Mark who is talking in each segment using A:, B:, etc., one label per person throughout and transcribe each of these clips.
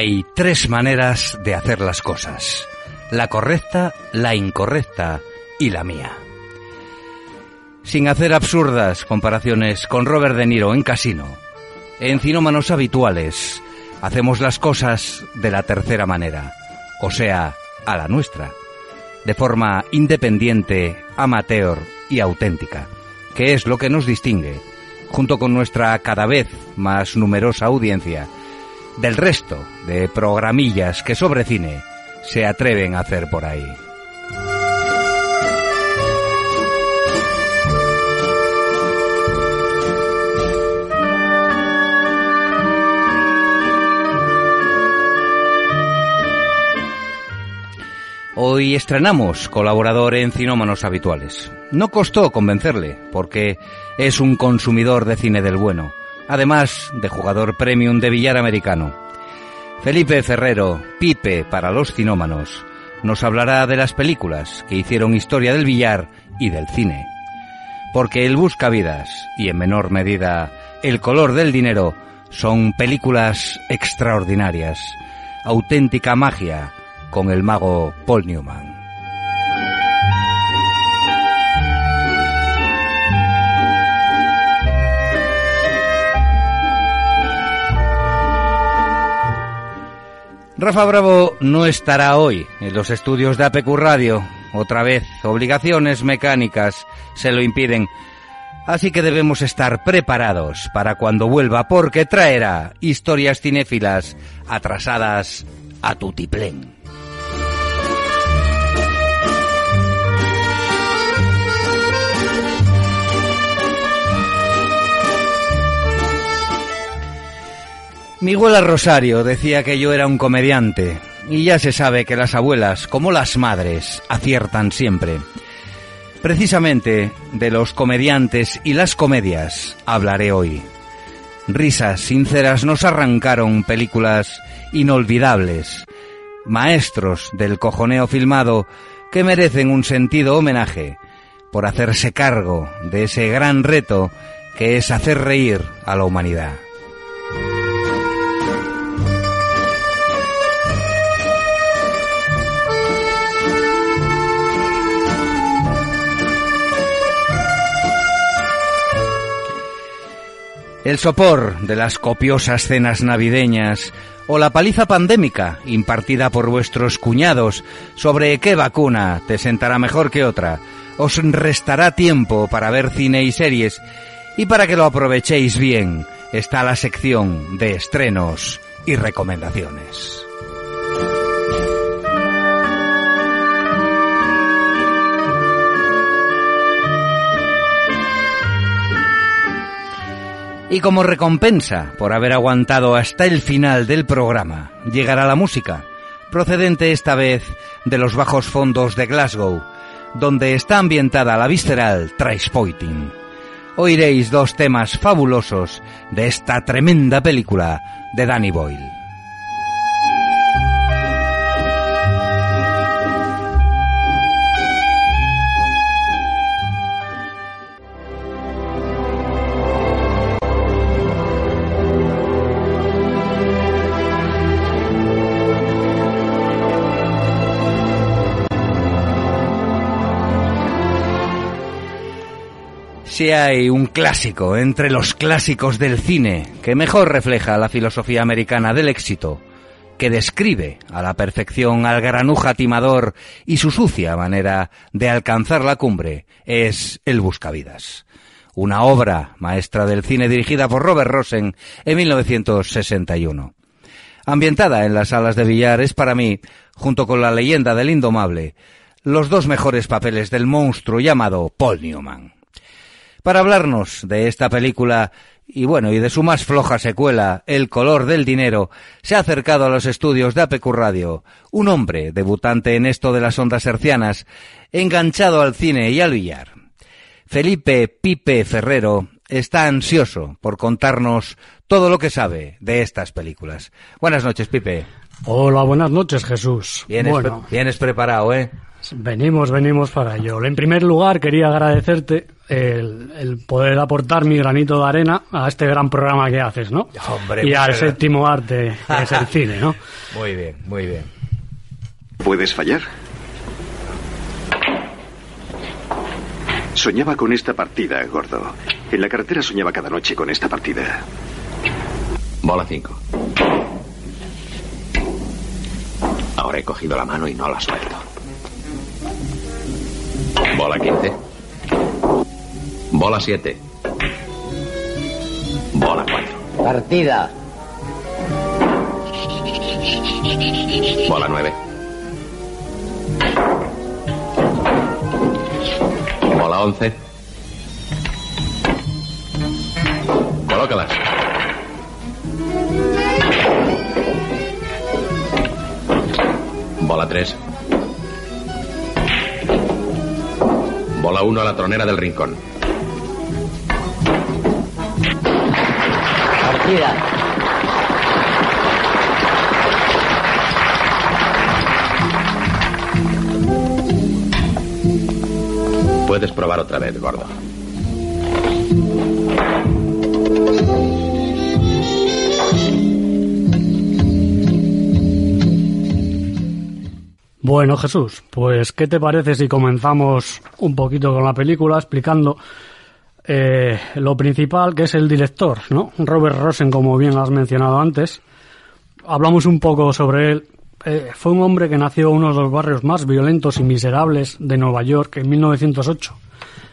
A: Hay tres maneras de hacer las cosas. La correcta, la incorrecta y la mía. Sin hacer absurdas comparaciones con Robert De Niro en Casino, en Cinómanos Habituales hacemos las cosas de la tercera manera, o sea, a la nuestra, de forma independiente, amateur y auténtica, que es lo que nos distingue, junto con nuestra cada vez más numerosa audiencia, del resto de programillas que sobre cine se atreven a hacer por ahí. Hoy estrenamos colaborador en Cinómanos Habituales. No costó convencerle, porque es un consumidor de cine del bueno, además de jugador premium de billar americano. Felipe Ferrero, Pipe para los cinómanos, nos hablará de las películas que hicieron historia del billar y del cine. Porque El Buscavidas y en menor medida El color del dinero son películas extraordinarias, auténtica magia con el mago Paul Newman. Rafa Bravo no estará hoy en los estudios de APQ Radio. Otra vez, obligaciones mecánicas se lo impiden. Así que debemos estar preparados para cuando vuelva porque traerá historias cinéfilas atrasadas a tutiplén. Miguel Rosario decía que yo era un comediante, y ya se sabe que las abuelas, como las madres, aciertan siempre. Precisamente de los comediantes y las comedias hablaré hoy. Risas sinceras nos arrancaron películas inolvidables, maestros del cojoneo filmado que merecen un sentido homenaje por hacerse cargo de ese gran reto que es hacer reír a la humanidad. El sopor de las copiosas cenas navideñas o la paliza pandémica impartida por vuestros cuñados sobre qué vacuna te sentará mejor que otra, os restará tiempo para ver cine y series y para que lo aprovechéis bien está la sección de estrenos y recomendaciones. Y como recompensa por haber aguantado hasta el final del programa, llegará la música, procedente esta vez de los bajos fondos de Glasgow, donde está ambientada la visceral Tracepoiting. Oiréis dos temas fabulosos de esta tremenda película de Danny Boyle. Si hay un clásico entre los clásicos del cine que mejor refleja la filosofía americana del éxito, que describe a la perfección al granuja timador y su sucia manera de alcanzar la cumbre, es El Buscavidas. Una obra maestra del cine dirigida por Robert Rosen en 1961. Ambientada en las salas de billar es para mí, junto con la leyenda del indomable, los dos mejores papeles del monstruo llamado Paul Newman. Para hablarnos de esta película y bueno, y de su más floja secuela, El color del dinero, se ha acercado a los estudios de APQ Radio un hombre debutante en esto de las ondas hercianas, enganchado al cine y al billar. Felipe Pipe Ferrero está ansioso por contarnos todo lo que sabe de estas películas. Buenas noches, Pipe.
B: Hola, buenas noches, Jesús.
A: Vienes,
B: bueno,
A: vienes preparado, ¿eh?
B: venimos, venimos para ello. En primer lugar, quería agradecerte el, poder aportar mi granito de arena a este gran programa que haces, ¿no?
A: Hombre,
B: y al séptimo arte, que es el cine, ¿no?
A: Muy bien, muy bien.
C: ¿Puedes fallar? Soñaba con esta partida, gordo. En la carretera soñaba cada noche con esta partida.
D: Bola 5. Ahora he cogido la mano y no la suelto. Bola 15. Bola 7. Bola 4.
E: Partida.
D: Bola 9. Bola 11. Colócalas. Bola 3. Bola 1 a la tronera del rincón.
E: Partida.
D: Puedes probar otra vez, gordo.
B: Bueno, Jesús, pues ¿qué te parece si comenzamos un poquito con la película explicando eh, lo principal que es el director, ¿no? Robert Rosen, como bien has mencionado antes. Hablamos un poco sobre él. Eh, fue un hombre que nació en uno de los barrios más violentos y miserables de Nueva York en 1908.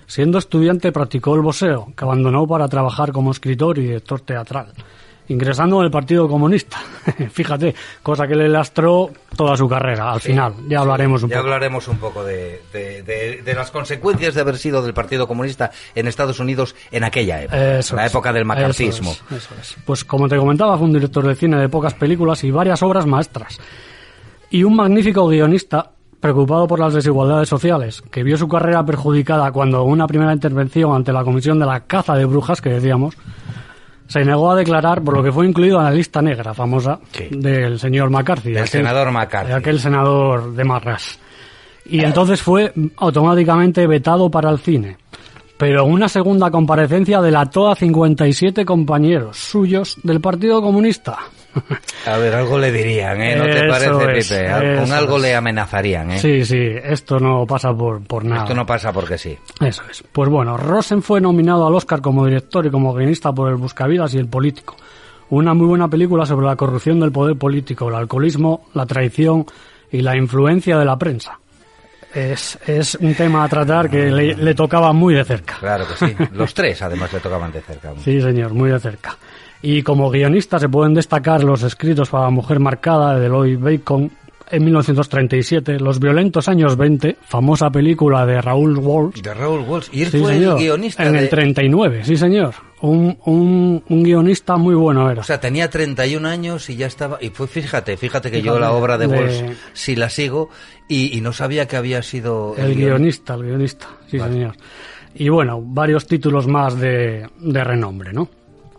B: Siendo estudiante practicó el boxeo, que abandonó para trabajar como escritor y director teatral ingresando en el Partido Comunista. Fíjate, cosa que le lastró toda su carrera al final. Ya hablaremos un
A: ya
B: poco.
A: hablaremos un poco de, de, de, las consecuencias de haber sido del Partido Comunista en Estados Unidos en aquella época, la época del macartismo.
B: Eso es, Pues como te comentaba, fue un director de cine de pocas películas y varias obras maestras. Y un magnífico guionista preocupado por las desigualdades sociales, que vio su carrera perjudicada cuando una primera intervención ante la Comisión de la Caza de Brujas, que decíamos, se negó a declarar por lo que fue incluido en la lista negra famosa del señor McCarthy.
A: Del senador McCarthy.
B: aquel senador de Marras. Y entonces fue automáticamente vetado para el cine. Pero en una segunda comparecencia delató a 57 compañeros suyos del Partido Comunista.
A: A ver, algo le dirían, ¿eh? ¿No te parece, Pipe? Con algo le amenazarían, ¿eh?
B: Sí, sí, esto no pasa por, por nada.
A: Esto no pasa porque sí.
B: Eso es. Pues bueno, Rosen fue nominado al Oscar como director y como guionista por El Buscavidas y El Político. Una muy buena película sobre la corrupción del poder político, el alcoholismo, la traición y la influencia de la prensa. Es, es un tema a tratar que le, le tocaba muy de cerca.
A: Claro que sí. Los tres, además, le tocaban de cerca.
B: Sí, señor, muy de cerca. Y como guionista se pueden destacar los escritos para la mujer marcada de Lloyd Bacon en 1937, Los violentos años 20, famosa película de Raúl Walsh.
A: De Raúl Walsh. Y él fue el guionista.
B: En el 39, sí señor. Un, un, un, guionista muy bueno era.
A: O sea, tenía 31 años y ya estaba... Y fue, fíjate, fíjate que yo la obra de, Walsh sí la sigo y, y, no sabía que había sido...
B: El, guionista, el guionista, sí señor. Y bueno, varios títulos más de, de renombre, ¿no?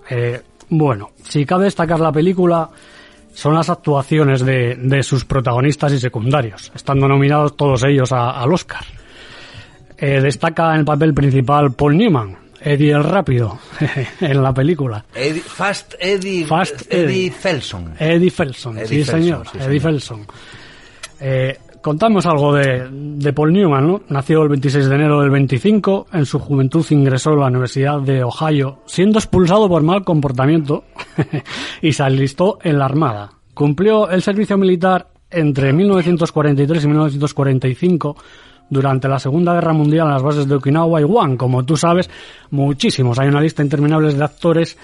B: Eh, bueno, si cabe destacar la película, son las actuaciones de, de sus protagonistas y secundarios, estando nominados todos ellos a, al Oscar. Eh, destaca en el papel principal Paul Newman, Eddie el Rápido, en la película.
A: Eddie, Fast Eddie, Fast Eddie, Felson.
B: Eddie Felson, Eddie sí, Felson, señor, sí, Eddie Felson. Eh, contamos algo de, de, Paul Newman, ¿no? Nació el 26 de enero del 25, en su juventud ingresó a la Universidad de Ohio, siendo expulsado por mal comportamiento y se alistó en la Armada. Cumplió el servicio militar entre 1943 y 1945 durante la Segunda Guerra Mundial en las bases de Okinawa y Guam. Como tú sabes, muchísimos. Hay una lista interminable de actores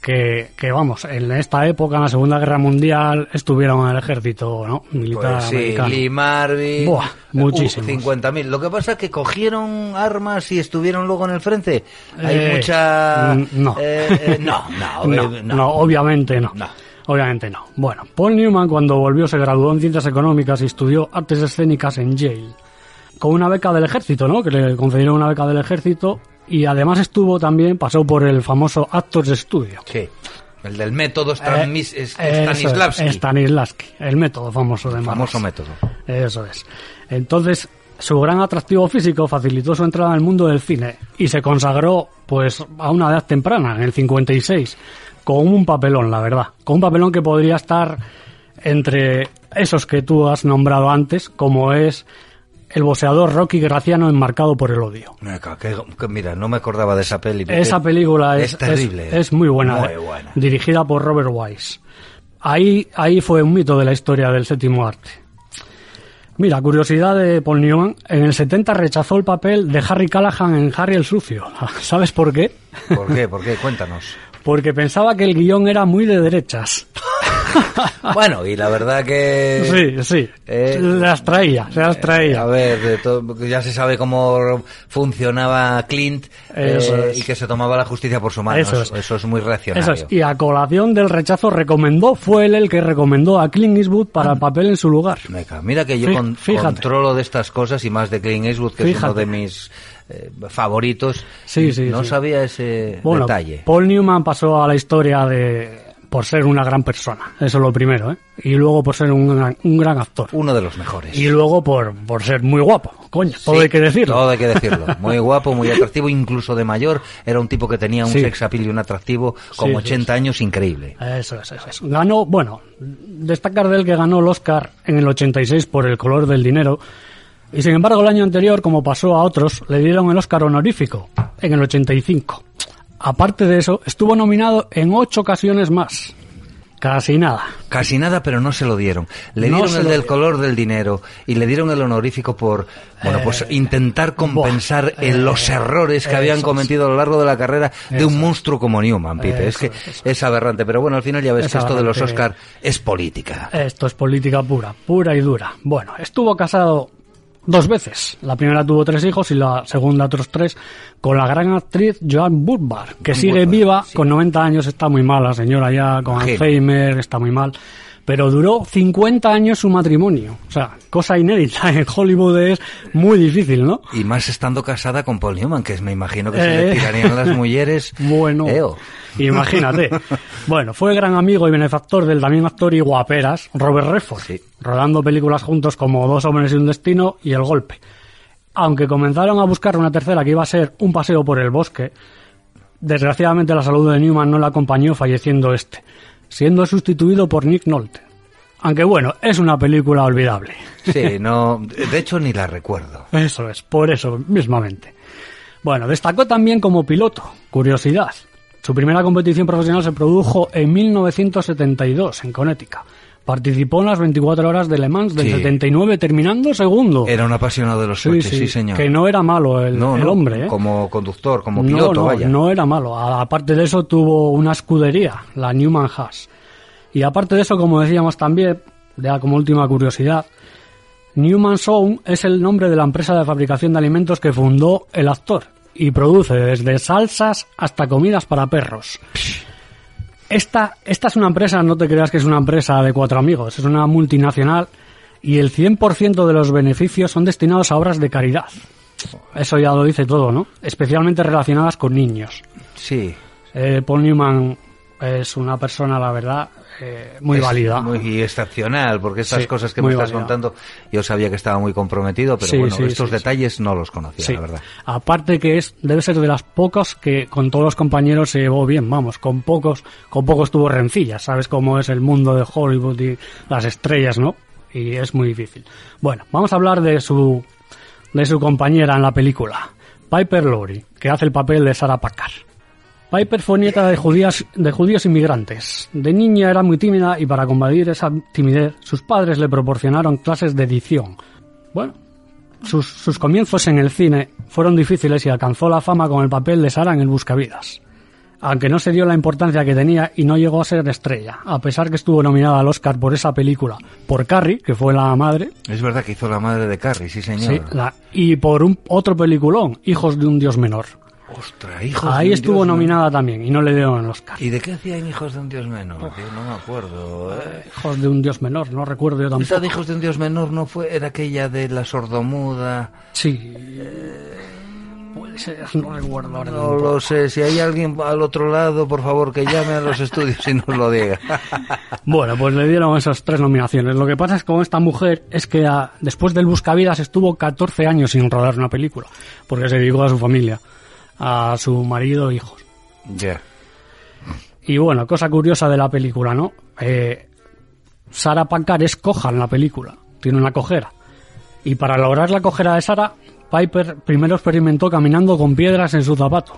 B: que, que, vamos, en esta época, en la Segunda Guerra Mundial, estuvieron en el ejército ¿no? militar
A: pues sí,
B: americano.
A: Lee Marvin,
B: Buah, muchísimos.
A: 50.000. Lo que pasa es que cogieron armas y estuvieron luego en el frente. Hay
B: Eh,
A: mucha...
B: mm, no.
A: eh, eh, no, no,
B: No,
A: eh,
B: no, obviamente no.
A: No.
B: Obviamente no. Bueno, Paul Newman cuando volvió se graduó en Ciencias Económicas y estudió Artes Escénicas en Yale. Con una beca del ejército, ¿no? Que le concedieron una beca del ejército y además estuvo también, pasó por el famoso Actors Studio.
A: Sí. El del método Stanis-
B: Eh,
A: es, Stanislavski.
B: Stanislavski, el método famoso de Marras.
A: famoso método.
B: Eso es. Entonces, Su gran atractivo físico facilitó su entrada al mundo del cine y se consagró pues a una edad temprana, en el 56, con un papelón, la verdad, con un papelón que podría estar entre esos que tú has nombrado antes, como es el boxeador Rocky Graciano enmarcado por el odio.
A: mira, no me acordaba de esa peli.
B: Esa película es, terrible. Es, muy, buena, muy buena, dirigida por Robert Wise. Ahí, ahí fue un mito de la historia del séptimo arte. Mira, curiosidad de Paul Newman, en el 70 rechazó el papel de Harry Callahan en Harry el Sucio. ¿Sabes por qué?
A: ¿Por qué? ¿Por qué? Cuéntanos.
B: Porque pensaba que el guion era muy de derechas.
A: bueno, y la verdad que...
B: Sí, sí. Eh, se las traía, se las traía.
A: a ver, ya se sabe cómo funcionaba Clint eh, y que se tomaba la justicia por su mano. Eso es, eso es muy reaccionario. Eso es.
B: Y a colación del rechazo recomendó, fue él el que recomendó a Clint Eastwood para el papel en su lugar.
A: Mira que yo controlo de estas cosas y más de Clint Eastwood, que es uno de mis eh, favoritos.
B: Sí, sí,
A: no sabía ese detalle.
B: Paul Newman pasó a la historia de por ser una gran persona, eso es lo primero, ¿eh? Y luego por ser un gran, un gran actor.
A: Uno de los mejores.
B: Y luego por, por ser muy guapo, coño, todo hay que decirlo.
A: Todo hay que decirlo. Muy guapo, muy atractivo, incluso de mayor. Era un tipo que tenía un sex appeal y un atractivo con 80 años increíble.
B: Eso es, eso es. Ganó, bueno, destacar de él que ganó el Oscar en el 86 por El color del dinero. Y sin embargo, el año anterior, como pasó a otros, le dieron el Oscar honorífico en el 85. Aparte de eso, estuvo nominado en ocho ocasiones más. Casi nada.
A: Casi nada, pero no se lo dieron. Le dieron el del color del dinero y le dieron el honorífico por, bueno, pues eh, intentar compensar en los errores que habían cometido a lo largo de la carrera de un monstruo como Newman, Pipe. es que es aberrante, pero bueno, al final ya ves que esto de los Oscar es política.
B: Esto es política pura, pura y dura. Bueno, estuvo casado dos veces. La primera tuvo tres hijos y la segunda otros tres con la gran actriz Joan Burbar, que sigue viva con 90 años, está muy mal la señora ya, con Alzheimer, está muy mal pero duró 50 años su matrimonio. O sea, cosa inédita. En Hollywood es muy difícil, ¿no?
A: Y más estando casada con Paul Newman, que me imagino que se le eh. tirarían las mujeres.
B: Bueno, imagínate. bueno, fue gran amigo y benefactor del también actor y guaperas Robert Redford, rodando películas juntos como Dos hombres y un destino y El golpe. Aunque comenzaron a buscar una tercera que iba a ser Un paseo por el bosque, desgraciadamente la salud de Newman no la acompañó falleciendo este siendo sustituido por Nick Nolte. Aunque bueno, es una película olvidable.
A: Sí, no, de hecho ni la recuerdo.
B: Eso es, por eso mismamente. Bueno, destacó también como piloto, curiosidad. Su primera competición profesional se produjo en 1972 en Connecticut. Participó en las 24 horas de Le Mans del 79 terminando segundo.
A: Era un apasionado de los coches, sí, señor.
B: Que no era malo el, hombre. ¿eh?
A: Como conductor, como piloto,
B: no,
A: vaya.
B: No era malo. Aparte de eso tuvo una escudería, la Newman Haas. Y aparte de eso, como decíamos también, ya como última curiosidad, Newman Sound es el nombre de la empresa de fabricación de alimentos que fundó el actor y produce desde salsas hasta comidas para perros. Esta, esta es una empresa, no te creas que es una empresa de cuatro amigos, es una multinacional y el 100% de los beneficios son destinados a obras de caridad. Eso ya lo dice todo, ¿no? Especialmente relacionadas con niños.
A: Sí.
B: Eh, Paul Newman es una persona, la verdad, eh, muy válida.
A: Muy excepcional, porque estas cosas que me estás contando, yo sabía que estaba muy comprometido, pero bueno, estos detalles no los conocía, la verdad.
B: Aparte que es, debe ser de las pocas que con todos los compañeros se llevó bien, vamos, con pocos, con pocos tuvo rencillas, sabes cómo es el mundo de Hollywood y las estrellas, ¿no? Y es muy difícil. Bueno, vamos a hablar de su, de su compañera en la película, Piper Laurie, que hace el papel de Sarah Packard. Piper fue nieta de, judías, de judíos inmigrantes. De niña era muy tímida y para combatir esa timidez, sus padres le proporcionaron clases de edición. Bueno, sus, sus comienzos en el cine fueron difíciles y alcanzó la fama con el papel de Sara en El Buscavidas. Aunque no se dio la importancia que tenía y no llegó a ser estrella, a pesar que estuvo nominada al Oscar por esa película, por Carrie, que fue la madre.
A: Es verdad que hizo la madre de Carrie, sí señor. Sí,
B: y por un otro peliculón, Hijos de un Dios menor.
A: Ostras, hijos
B: Ahí estuvo nominada también y no le dieron el Oscar.
A: ¿Y de qué hacían Hijos de un Dios menor? no me acuerdo. ¿eh?
B: Hijos de un Dios menor, no recuerdo yo tampoco.
A: ¿Esa de Hijos de un Dios menor no fue era aquella de la sordomuda?
B: Sí.
A: Eh,
B: no recuerdo ahora.
A: No lo sé, si hay alguien al otro lado, por favor, que llame a los estudios y nos lo diga.
B: bueno, pues le dieron esas tres nominaciones. Lo que pasa es que con esta mujer es que después del Buscavidas estuvo 14 años sin rodar una película, porque se dedicó a su familia, a su marido e hijos.
A: Ya.
B: Y bueno, cosa curiosa de la película, ¿no? Eh, Sara Pankar es coja en la película, tiene una cojera. Y para lograr la cojera de Sara, Piper primero experimentó caminando con piedras en su zapato.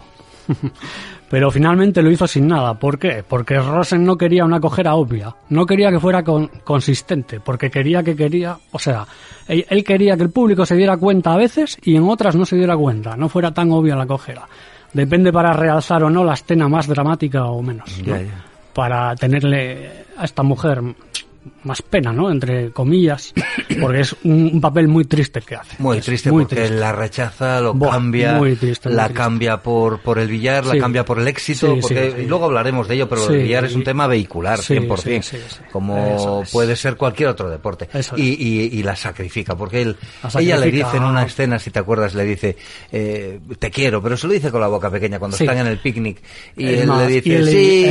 B: Pero finalmente lo hizo sin nada. ¿Por qué? Porque Rosen no quería una cojera obvia. No quería que fuera consistente. Porque quería que quería. O sea, él, quería que el público se diera cuenta a veces y en otras no se diera cuenta. No fuera tan obvia la cojera. Depende para realzar o no la escena más dramática o menos. Para tenerle a esta mujer más pena, ¿no? Entre comillas, porque es un, papel muy triste que hace.
A: Muy triste porque la rechaza, lo cambia, la cambia por, por el billar, la cambia por el éxito, porque, y luego hablaremos de ello, pero el billar es un tema vehicular, 100%, como puede ser cualquier otro deporte. Y, y, la sacrifica, porque él, ella le dice en una escena, si te acuerdas, le dice, eh, te quiero, pero se lo dice con la boca pequeña cuando están en el picnic, y él le dice, sí,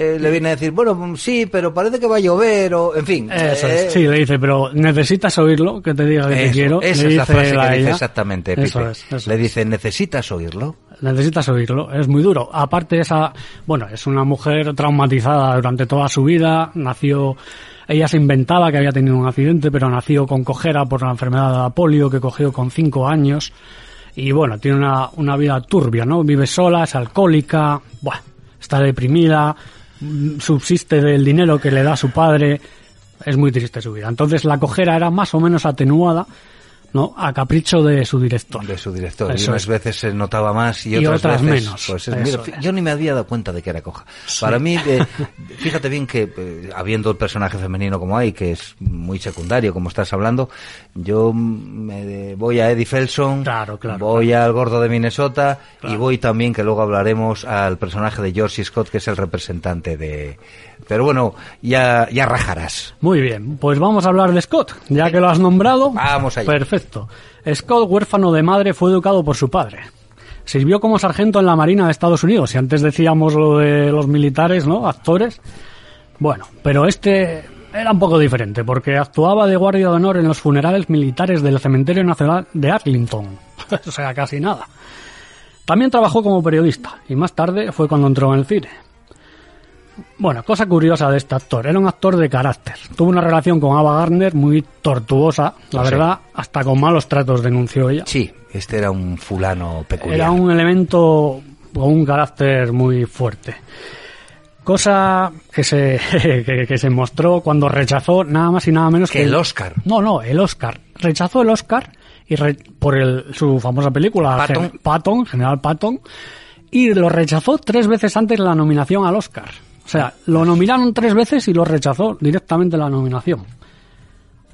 A: eh, le viene a decir, bueno, sí, pero parece que va a llover, o en fin.
B: Eso eh, Sí, le dice, pero necesitas oírlo, que te diga que te quiero.
A: Esa es la frase que dice exactamente, le dice, necesitas oírlo.
B: Necesitas oírlo, es muy duro. Aparte esa, bueno, es una mujer traumatizada durante toda su vida, nació, ella se inventaba que había tenido un accidente, pero nació con cojera por la enfermedad de la polio que cogió con cinco años. Y bueno, tiene una, una vida turbia, ¿no? Vive sola, es alcohólica, bueno, está deprimida, subsiste del dinero que le da su padre, es muy triste su vida. Entonces la cojera era más o menos atenuada, ¿no? A capricho de su director.
A: De su director. y unas veces se notaba más y otras, veces, menos. Pues, yo ni me había dado cuenta de que era coja. Para mí, eh, fíjate bien que eh, habiendo el personaje femenino como hay, que es muy secundario, como estás hablando, yo me voy a Eddie Felson,
B: claro, claro,
A: voy al gordo de Minnesota y voy también, que luego hablaremos, al personaje de George Scott, que es el representante de, pero bueno, ya, ya rajarás.
B: Muy bien, pues vamos a hablar de Scott, ya que lo has nombrado.
A: Vamos allá.
B: Perfecto. Scott, huérfano de madre, fue educado por su padre. Sirvió como sargento en la Marina de Estados Unidos, y antes decíamos lo de los militares, ¿no? Actores. Bueno, pero este era un poco diferente, porque actuaba de guardia de honor en los funerales militares del Cementerio Nacional de Arlington. o sea, casi nada. También trabajó como periodista, y más tarde fue cuando entró en el cine. Bueno, cosa curiosa de este actor, era un actor de carácter. Tuvo una relación con Ava Gardner muy tortuosa, la verdad, hasta con malos tratos denunció ella.
A: Sí, este era un fulano peculiar.
B: Era un elemento con un carácter muy fuerte. Cosa que se, que, se mostró cuando rechazó nada más y nada menos
A: que, el Oscar.
B: No, no, el Oscar. Rechazó el Oscar y por el, su famosa película
A: Patton.
B: Patton, General Patton, y lo rechazó tres veces antes de la nominación al Oscar. O sea, lo nominaron tres veces y lo rechazó directamente la nominación.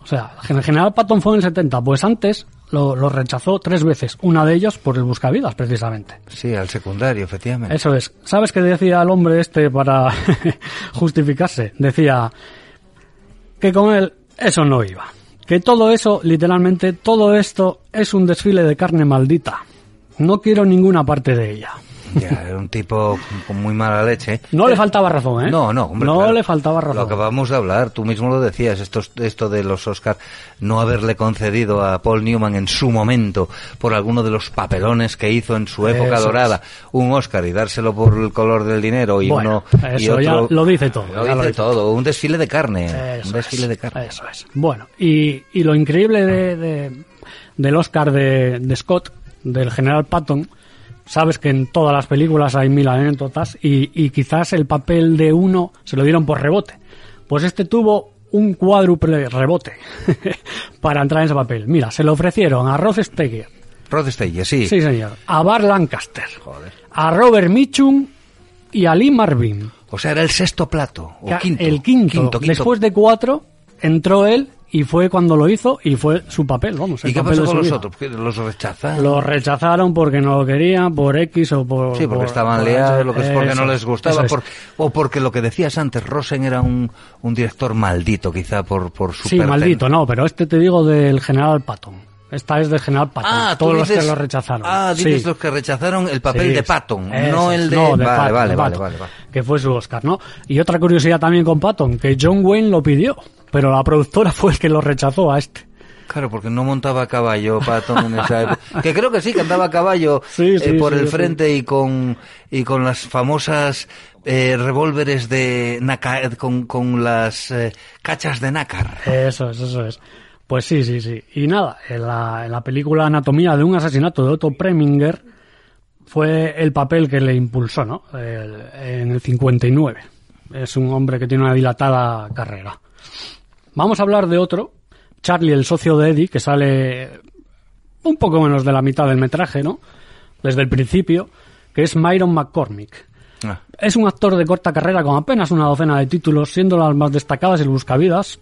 B: O sea, el general Patton fue en el 70, pues antes lo, rechazó tres veces, una de ellos por el buscavidas, precisamente.
A: Sí, al secundario, efectivamente.
B: Eso es. ¿Sabes qué decía el hombre este para justificarse? Decía que con él eso no iba. Que todo eso, literalmente, todo esto es un desfile de carne maldita. No quiero ninguna parte de ella.
A: Ya, era un tipo con muy mala leche.
B: No le faltaba razón, ¿eh?
A: No, no, hombre.
B: No le faltaba razón.
A: Lo acabamos de hablar, tú mismo lo decías, esto, esto de los Oscars, no haberle concedido a Paul Newman en su momento, por alguno de los papelones que hizo en su época dorada, un Oscar y dárselo por el color del dinero y uno y otro.
B: Ya lo dice todo.
A: Lo dice todo, un desfile de carne. un desfile de carne.
B: Eso es. Bueno, y, y lo increíble de, del Oscar de, de Scott, del general Patton, sabes que en todas las películas hay mil anécdotas y, quizás el papel de uno se lo dieron por rebote. Pues este tuvo un cuádruple rebote para entrar en ese papel. Mira, se lo ofrecieron a Rod Steiger.
A: Rod Steiger, sí.
B: Sí, señor. A Bar Lancaster. A Robert Mitchum y a Lee Marvin.
A: O sea, era el sexto plato. O quinto.
B: El quinto. Después de cuatro, entró él y fue cuando lo hizo y fue su papel, vamos.
A: ¿Y qué pasó con los otros? ¿Los rechazaron?
B: Los rechazaron porque no lo querían, por X o por...
A: Sí, porque estaban lo que es porque no les gustaba, o porque lo que decías antes, Rosen era un, un director maldito quizá por, por su
B: Sí, maldito, no, pero este te digo del general Patton. Esta es de General Patton.
A: Ah,
B: todos los que lo rechazaron.
A: Ah, dices los que rechazaron el papel de Patton, no el de... vale, vale, vale, vale,
B: Que fue su Oscar, ¿no? Y otra curiosidad también con Patton, que John Wayne lo pidió, pero la productora fue el que lo rechazó a este.
A: Claro, porque no montaba a caballo Patton en esa época. Que creo que sí, que andaba a caballo eh, por el frente y con y con las famosas eh, revólveres de con, con las eh, cachas de nácar.
B: Eso es, eso es. Pues sí, sí, sí. Y nada, en la, en la película Anatomía de un asesinato de Otto Preminger fue el papel que le impulsó, ¿no? en el 59. Es un hombre que tiene una dilatada carrera. Vamos a hablar de otro, Charlie, el socio de Eddie, que sale un poco menos de la mitad del metraje, ¿no? Desde el principio, que es Myron McCormick. Ah. Es un actor de corta carrera con apenas una docena de títulos, siendo las más destacadas el Buscavidas,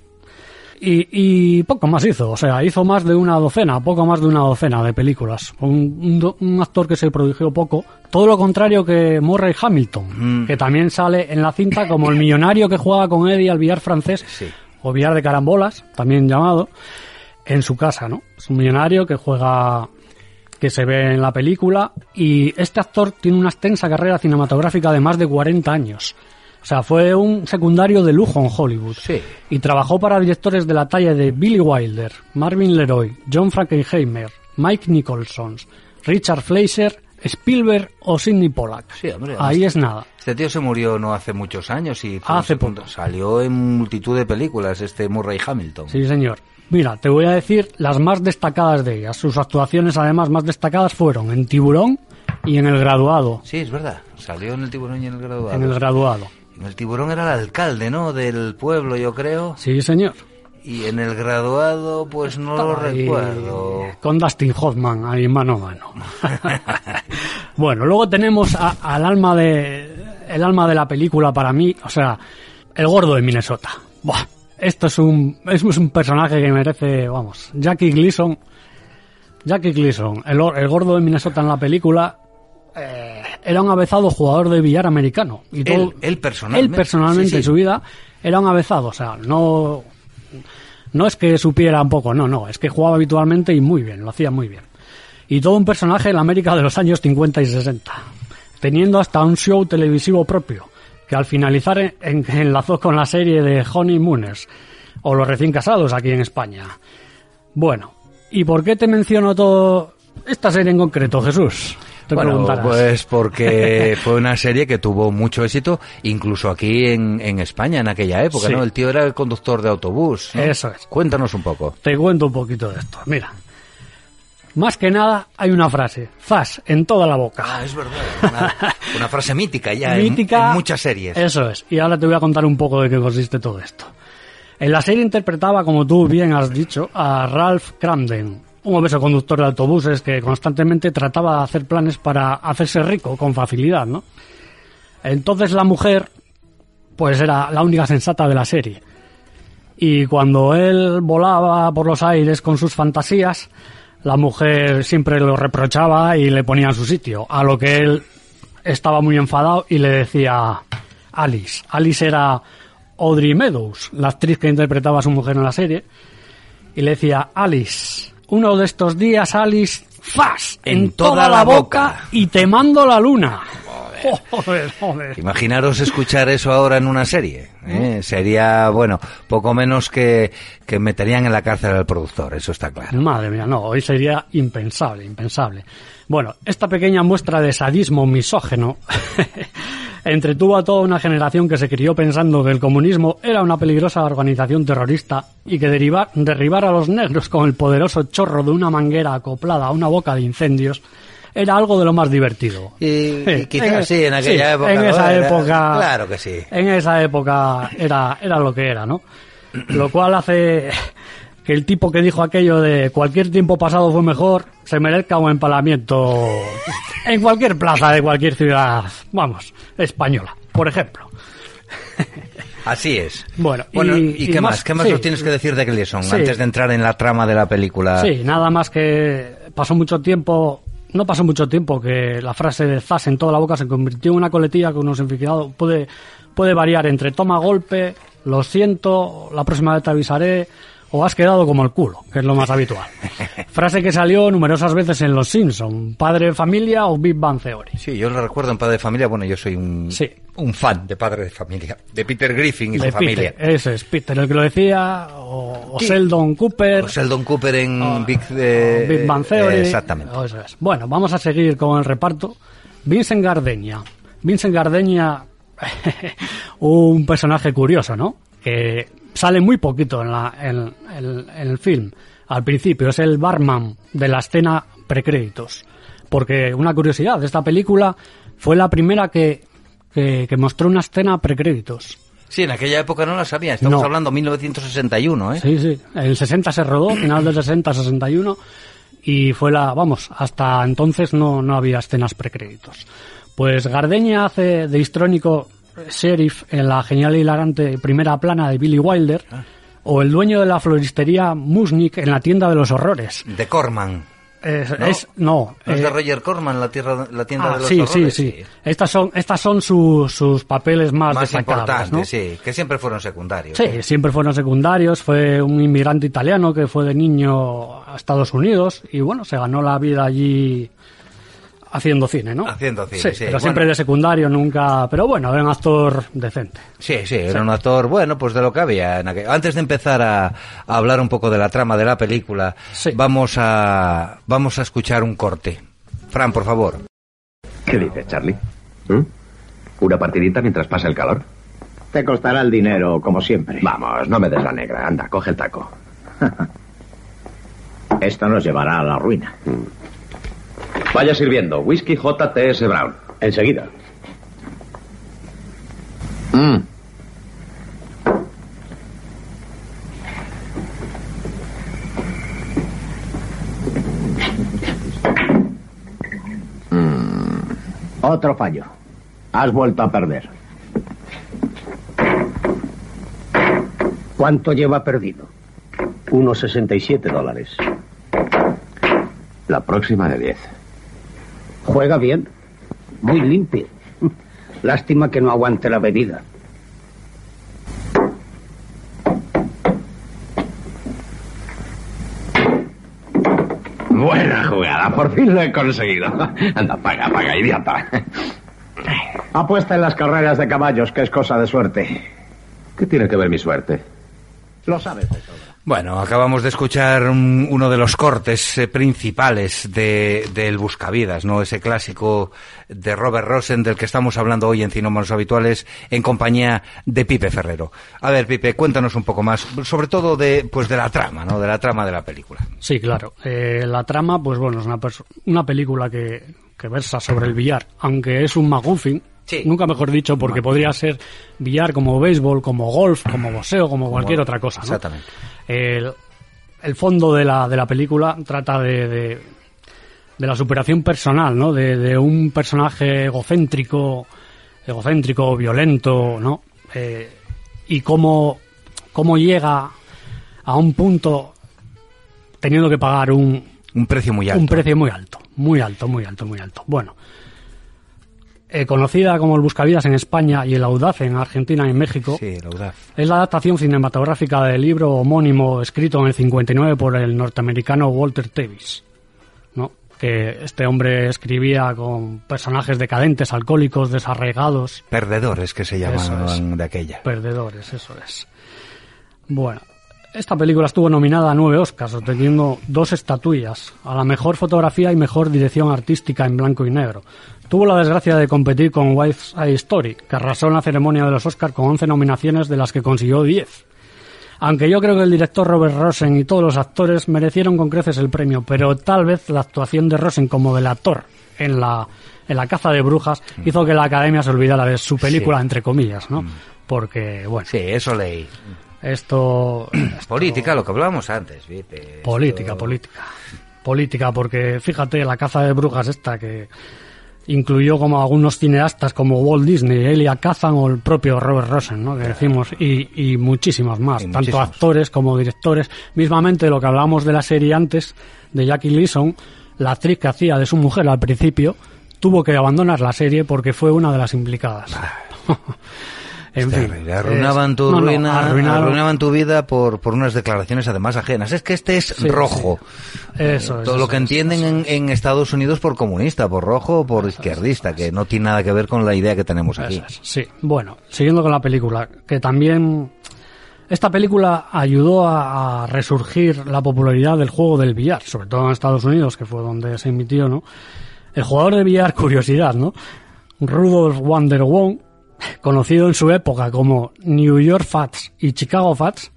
B: y, poco más hizo, o sea, hizo más de una docena, poco más de una docena de películas. Un, actor que se produjo poco, todo lo contrario que Murray Hamilton, mm. que también sale en la cinta como el millonario que juega con Eddie al billar francés, o billar de carambolas, también llamado, en su casa, ¿no? Es un millonario que juega que se ve en la película y este actor tiene una extensa carrera cinematográfica de más de 40 años. O sea, fue un secundario de lujo en Hollywood.
A: Sí.
B: Y trabajó para directores de la talla de Billy Wilder, Marvin Leroy, John Frankenheimer, Mike Nicholson, Richard Fleischer, Spielberg o Sidney Pollack.
A: Sí, hombre,
B: Ahí es nada.
A: Este tío se murió no hace muchos años y
B: hace poco.
A: salió en multitud de películas este Murray Hamilton.
B: Sí, señor. Mira, te voy a decir las más destacadas de ellas. Sus actuaciones, además, más destacadas fueron en Tiburón y en El Graduado.
A: Sí, es verdad. Salió en el Tiburón y en El Graduado.
B: En El Graduado.
A: El tiburón era el alcalde, ¿no? Del pueblo, yo creo.
B: Sí, señor.
A: Y en el graduado, pues no lo recuerdo.
B: Con Dustin Hoffman ahí mano a mano. bueno, luego tenemos al alma de el alma de la película para mí, o sea, el gordo de Minnesota. Buah, esto es un es un personaje que merece, vamos, Jackie Gleason. Jackie Gleason, el, el gordo de Minnesota en la película eh, era un avezado jugador de billar americano. Y
A: todo, él, personalmente.
B: Él personalmente en su vida era un avezado. O sea, no, no es que supiera un poco, no, no. Es que jugaba habitualmente y muy bien, lo hacía muy bien. Y todo un personaje en la América de los años 50 y 60. Teniendo hasta un show televisivo propio, que al finalizar en, enlazó con la serie de Honey Mooners, o Los recién casados aquí en España. Bueno, ¿y por qué te menciono todo esta serie en concreto, Jesús?
A: Bueno, pues porque fue una serie que tuvo mucho éxito, incluso aquí en, en España en aquella época, ¿no? El tío era el conductor de autobús.
B: Eso es.
A: Cuéntanos un poco.
B: Te cuento un poquito de esto. Mira. Más que nada hay una frase, fas, en toda la boca.
A: Ah, es verdad. Una, frase mítica ya mítica, en, muchas series.
B: Eso es. Y ahora te voy a contar un poco de qué consiste todo esto. En la serie interpretaba, como tú bien has dicho, a Ralph Cramden, un obeso conductor de autobuses que constantemente trataba de hacer planes para hacerse rico con facilidad, ¿no? Entonces la mujer, pues era la única sensata de la serie. Y cuando él volaba por los aires con sus fantasías, la mujer siempre lo reprochaba y le ponía en su sitio, a lo que él estaba muy enfadado y le decía Alice. Alice era Audrey Meadows, la actriz que interpretaba a su mujer en la serie, y le decía Alice, uno de estos días, Alice, ¡fas! En, toda, la boca, y te mando la luna.
A: Joder, joder. Imaginaros escuchar eso ahora en una serie. ¿eh? Sería, bueno, poco menos que, que meterían en la cárcel al productor, eso está claro.
B: Madre mía, no, hoy sería impensable, impensable. Bueno, esta pequeña muestra de sadismo misógeno entretuvo a toda una generación que se crió pensando que el comunismo era una peligrosa organización terrorista y que derivar, derribar a los negros con el poderoso chorro de una manguera acoplada a una boca de incendios era algo de lo más divertido.
A: Y, quizás sí, en aquella época.
B: En esa época.
A: Claro que sí.
B: En esa época era, era lo que era, ¿no? Lo cual hace que el tipo que dijo aquello de cualquier tiempo pasado fue mejor se merezca un empalamiento en cualquier plaza de cualquier ciudad, vamos, española, por ejemplo.
A: Así es.
B: Bueno,
A: y, qué más? ¿Qué más nos tienes que decir de Gleason antes de entrar en la trama de la película?
B: Sí, nada más que pasó mucho tiempo, no pasó mucho tiempo que la frase de Zas en toda la boca se convirtió en una coletilla con unos significado puede, puede variar entre toma golpe, lo siento, la próxima vez te avisaré, o has quedado como el culo, que es lo más habitual. Frase que salió numerosas veces en Los Simpson, Padre de Familia o Big Bang Theory.
A: Sí, yo lo recuerdo en Padre de Familia, bueno, yo soy un,
B: Sí.
A: un fan de Padre de Familia, de Peter Griffin y
B: de
A: su familia.
B: Ese es Peter el que lo decía, o, o
A: Sí.
B: Sheldon Cooper,
A: O Sheldon Cooper en
B: o-
A: Big, eh,
B: Big Bang Theory.
A: eh, exactamente.
B: eso es. Bueno, vamos a seguir con el reparto. Vincent Gardenia. Vincent Gardenia, un personaje curioso, ¿no? Que sale muy poquito en, la, en, en- en el film. Al principio es el barman de la escena precréditos. Porque una curiosidad, esta película fue la primera que, que, que mostró una escena precréditos.
A: Sí, en aquella época no la sabía, estamos
B: No.
A: hablando 1961, ¿eh?
B: Sí, sí. El 60 se rodó, final del 60, 61. Y fue la, vamos, hasta entonces no, no había escenas precréditos. Pues Gardeña hace de histrónico sheriff en la genial y hilarante primera plana de Billy Wilder. O el dueño de la floristería Musnik en la tienda de los horrores.
A: De Corman.
B: Es,
A: ¿No?
B: es- no.
A: ¿No es
B: eh,
A: de Roger Corman la, tierra, la tienda
B: ah,
A: de los
B: sí,
A: horrores?
B: sí, sí, Estas son, estas son su- sus papeles más,
A: Más
B: destacables,
A: importantes,
B: ¿no?
A: sí, que siempre fueron secundarios.
B: Sí, siempre fueron secundarios. Fue un inmigrante italiano que fue de niño a Estados Unidos y bueno, se ganó la vida allí haciendo cine, ¿no?
A: Haciendo cine, sí.
B: Pero
A: Bueno.
B: siempre de secundario, nunca. Pero bueno, era un actor decente.
A: Sí, sí, era un actor, bueno, pues de lo que había. en aquel- Antes de empezar a, a hablar un poco de la trama de la película,
B: Sí.
A: vamos, a, vamos a escuchar un corte. Fran, por favor.
E: ¿Qué dices, Charlie? ¿Mm? ¿Una partidita mientras pasa el calor?
F: Te costará el dinero, como siempre.
E: Vamos, no me des la negra. Anda, coge el taco.
F: Esto nos llevará a la ruina.
E: Vaya sirviendo. Whisky JTS Brown.
F: Enseguida.
E: Mm.
F: Otro fallo. Has vuelto a perder. ¿Cuánto lleva perdido?
E: Unos 67 dólares. La próxima de 10.
F: Juega bien. Muy limpio. Lástima que no aguante la bebida.
E: Buena jugada, por fin lo he conseguido. Anda, paga, paga, idiota.
F: Apuesta en las carreras de caballos, que es cosa de suerte.
E: ¿Qué tiene que ver mi suerte?
F: Lo sabes de sobra.
A: Bueno, acabamos de escuchar un- uno de los cortes eh, principales de, del Buscavidas, ¿no? Ese clásico de Robert Rosen del que estamos hablando hoy en Cinómanos Habituales en compañía de Pipe Ferrero. A ver, Pipe, cuéntanos un poco más, sobre todo de, pues de la trama, ¿no? De la trama de la película.
B: Sí, claro. Eh, la trama, pues bueno, es una, una película que, que versa sobre el billar, aunque es un McGuffin.
A: Sí.
B: Nunca mejor dicho, porque podría ser billar como béisbol, como golf, como boxeo, como cualquier otra cosa. ¿no?
A: Exactamente.
B: El, el fondo de la, de la película trata de, de, de la superación personal, ¿no? De, de un personaje egocéntrico, egocéntrico, violento, ¿no? Eh, y cómo, cómo llega a un punto teniendo que pagar un,
A: Un precio muy alto.
B: un precio muy alto, muy alto, muy alto, muy alto. Bueno, eh, conocida como el Buscavidas en España y el Audaz en Argentina y en México,
A: Sí, audaz.
B: es la adaptación cinematográfica del libro homónimo escrito en el 59 por el norteamericano Walter Tevis, ¿no? Que este hombre escribía con personajes decadentes, alcohólicos, desarraigados,
A: Perdedores que se llamaban
B: es.
A: de aquella.
B: perdedores, eso es. Bueno, esta película estuvo nominada a nueve Oscars, obteniendo dos estatuillas, a la mejor fotografía y mejor dirección artística en blanco y negro. Tuvo la desgracia de competir con Wife's Eye Story, que arrasó en la ceremonia de los Oscars con 11 nominaciones, de las que consiguió 10. Aunque yo creo que el director Robert Rosen y todos los actores merecieron con creces el premio, pero tal vez la actuación de Rosen como del actor en la, en la caza de brujas hizo que la academia se olvidara de su película,
A: Sí.
B: entre comillas, ¿no? Porque, bueno,
A: Sí, eso leí.
B: esto...
A: Política, lo que hablábamos antes, Pipe.
B: Política,
A: Esto-
B: política. Política, porque fíjate, la caza de brujas esta que incluyó como algunos cineastas como Walt Disney, Elia Kazan o el propio Robert Rosen, ¿no? Que decimos, y, y muchísimos más,
A: Y
B: tanto
A: muchísimos.
B: actores como directores. Mismamente lo que hablábamos de la serie antes, de Jackie Leeson, la actriz que hacía de su mujer al principio, tuvo que abandonar la serie porque fue una de las implicadas. En fin,
A: arruinaban tu arruinaban tu vida por, por unas declaraciones además ajenas. Es que este es rojo.
B: Eso
A: Todo lo que entienden en, Estados Unidos por comunista, por rojo o por izquierdista, que no tiene nada que ver con la idea que tenemos aquí.
B: Sí, bueno, siguiendo con la película, que también esta película ayudó a, resurgir la popularidad del juego del billar, sobre todo en Estados Unidos, que fue donde se emitió, ¿no? El jugador de billar, curiosidad, ¿no? Rudolf Wong, conocido en su época como New York Fats y Chicago Fats,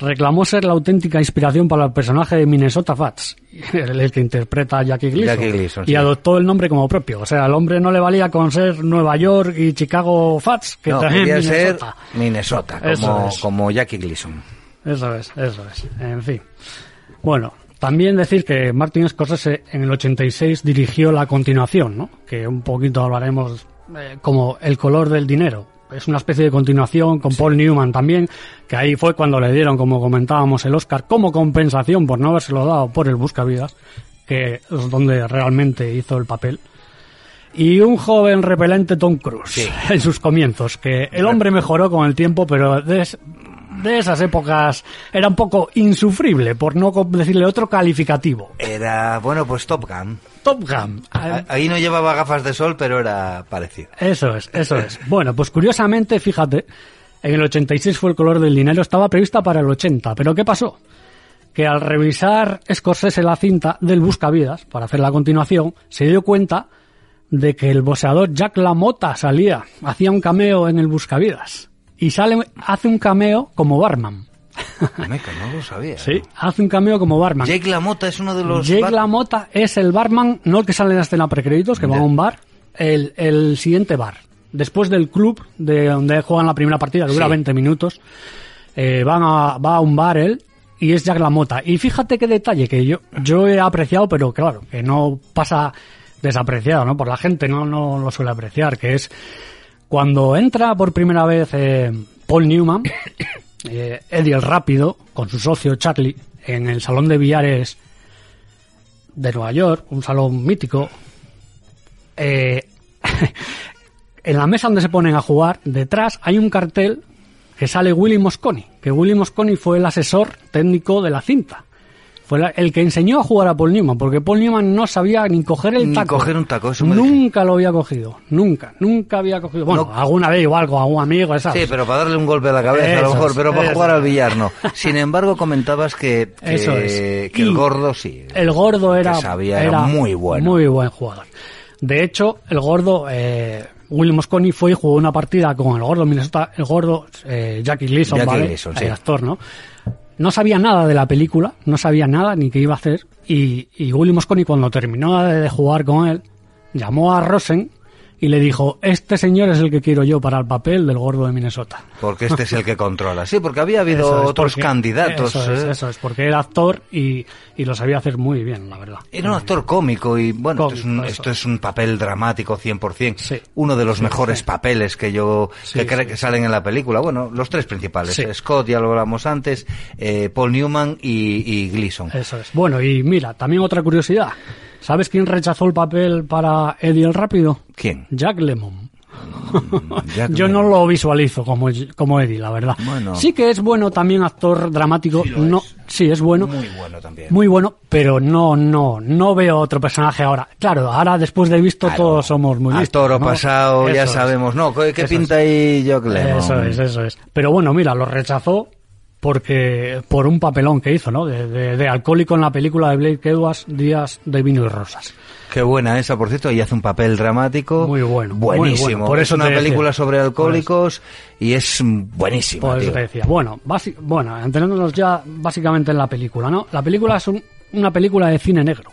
B: reclamó ser la auténtica inspiración para el personaje de Minnesota Fats, el, que interpreta a Jackie Gleason, y adoptó el nombre como propio. O sea, al hombre no le valía con ser Nueva York y Chicago Fats, que
A: no,
B: también
A: Minnesota. ser Minnesota, como, como Jackie Gleason.
B: Eso es, eso es. En fin. Bueno, también decir que Martin Scorsese en el 86 dirigió la continuación, ¿no? Que un poquito hablaremos eh, como El color del dinero. Es una especie de continuación con Paul Newman también, que ahí fue cuando le dieron, como comentábamos, el Oscar como compensación por no habérselo dado por el Buscavidas, que es donde realmente hizo el papel. Y un joven repelente Tom Cruise en sus comienzos, que el hombre mejoró con el tiempo, pero de esas épocas era un poco insufrible, por no decirle otro calificativo.
A: Era, bueno, pues Top Gun.
B: Top Gun.
A: Ahí no llevaba gafas de sol, pero era parecido.
B: Eso es, eso es. Bueno, pues curiosamente, fíjate, en el 86 fue el color del dinero, estaba prevista para el 80, pero ¿qué pasó? Que al revisar Scorsese la cinta del Buscavidas, para hacer la continuación, se dio cuenta de que el boxeador Jack LaMotta salía, hacía un cameo en el Buscavidas y sale, hace un cameo como barman.
A: Meca, no lo sabía.
B: Sí, hace un cameo como barman.
A: Jake LaMotta es uno de los...
B: Jake LaMotta es el barman, no el que sale en la escena precréditos, que va a un bar, el, el siguiente bar. Después del club, de donde juegan la primera partida, que dura 20 minutos, eh, van a, va a un bar él y es Jack LaMotta. Y fíjate qué detalle que yo, yo he apreciado, pero claro, que no pasa desapreciado, ¿no? Por la gente no, no lo suele apreciar, que es cuando entra por primera vez eh, Paul Newman, eh, Eddie el Rápido, con su socio Charlie, en el salón de billares de Nueva York, un salón mítico, eh, en la mesa donde se ponen a jugar, detrás hay un cartel que sale Willy Mosconi, que Willy Mosconi fue el asesor técnico de la cinta. Fue el que enseñó a jugar a Paul Newman, porque Paul Newman no sabía ni coger el
A: ni
B: taco.
A: coger un taco, eso
B: Nunca lo había cogido, nunca, nunca había cogido. Bueno, alguna vez igual con algún amigo, ¿sabes?
A: Sí, pero para darle un golpe a la cabeza a lo mejor, pero para jugar al billar no. Sin embargo, comentabas que, que, el gordo sí.
B: El gordo era,
A: era, muy bueno.
B: Muy buen jugador. De hecho, el gordo, eh, William Mosconi fue y jugó una partida con el gordo Minnesota, el gordo eh, Jackie Gleason, Jackie ¿vale? Gleason, sí. el actor, ¿no? No sabía nada de la película, no sabía nada ni qué iba a hacer. Y, y Willy Mosconi, cuando terminó de jugar con él, llamó a Rosen y le dijo, este señor es el que quiero yo para el papel del gordo de Minnesota.
A: Porque este es el que controla. Sí, porque había habido otros candidatos.
B: Eso es, ¿eh? eso es, porque era actor y, y, lo sabía hacer muy bien, la verdad.
A: Era un actor cómico y bueno, esto, es un, papel dramático 100%. Sí. Uno de los mejores papeles que yo, que creo que salen en la película. Bueno, los tres principales. Scott, ya lo hablamos antes, eh, Paul Newman y, y Gleason.
B: Eso es. Bueno, y mira, también otra curiosidad. ¿Sabes quién rechazó el papel para Eddie el Rápido?
A: ¿Quién?
B: Jack Lemon. Mm, Yo no lo visualizo como, como Eddie, la verdad. Sí que es bueno también actor dramático. Sí, no, es. sí, es bueno.
A: Muy bueno también.
B: Muy bueno, pero no, no, no veo otro personaje ahora. Claro, ahora después de visto todos somos muy listos.
A: toro pasado ya sabemos, ¿no? ¿Qué, pinta ahí Jack Lemon?
B: Eso es, eso es. Pero bueno, mira, lo rechazó porque por un papelón que hizo, ¿no? De, alcohólico en la película de Blake Edwards, Días de Vino y Rosas.
A: Qué buena esa, por cierto, y hace un papel dramático.
B: Muy bueno.
A: Buenísimo. Por eso es una película sobre alcohólicos y es buenísima.
B: Por eso te decía. Bueno, bueno, entendiéndonos ya básicamente en la película, ¿no? La película es una película de cine negro.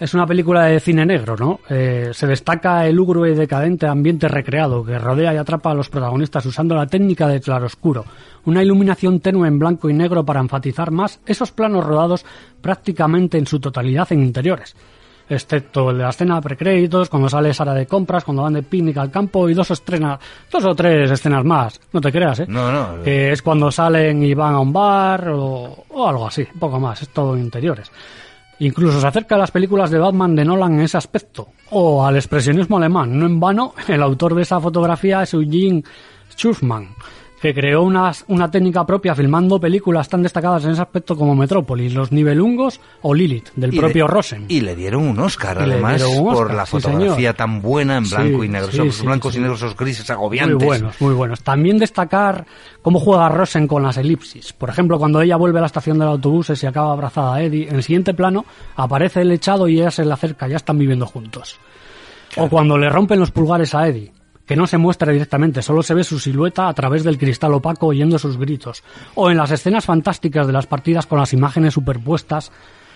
B: Es una película de cine negro, ¿no? Eh, se destaca el lúgubre y decadente ambiente recreado que rodea y atrapa a los protagonistas usando la técnica de claroscuro, una iluminación tenue en blanco y negro para enfatizar más esos planos rodados prácticamente en su totalidad en interiores, excepto el de la escena precréditos, cuando sale Sara de compras, cuando van de picnic al campo y dos estrenas, dos o tres escenas más, no te creas, ¿eh?
A: No, no.
B: Que es cuando salen y van a un bar o, o algo así, poco más, es todo interiores. Incluso se acerca a las películas de Batman de Nolan en ese aspecto, o al expresionismo alemán. No en vano, el autor de esa fotografía es Eugene Schussman que creó una, una técnica propia filmando películas tan destacadas en ese aspecto como Metrópolis, Los Nivelungos o Lilith, del propio Rosen.
A: Y le dieron un Oscar, además, por la fotografía tan buena en blanco y negro. esos blancos y negros, esos grises agobiantes.
B: Muy buenos, muy buenos. También destacar cómo juega Rosen con las elipsis. Por ejemplo, cuando ella vuelve a la estación del autobús y acaba abrazada a Eddie, en el siguiente plano aparece el echado y ella se le acerca, ya están viviendo juntos. O cuando le rompen los pulgares a Eddie que no se muestra directamente, solo se ve su silueta a través del cristal opaco oyendo sus gritos. O en las escenas fantásticas de las partidas con las imágenes superpuestas,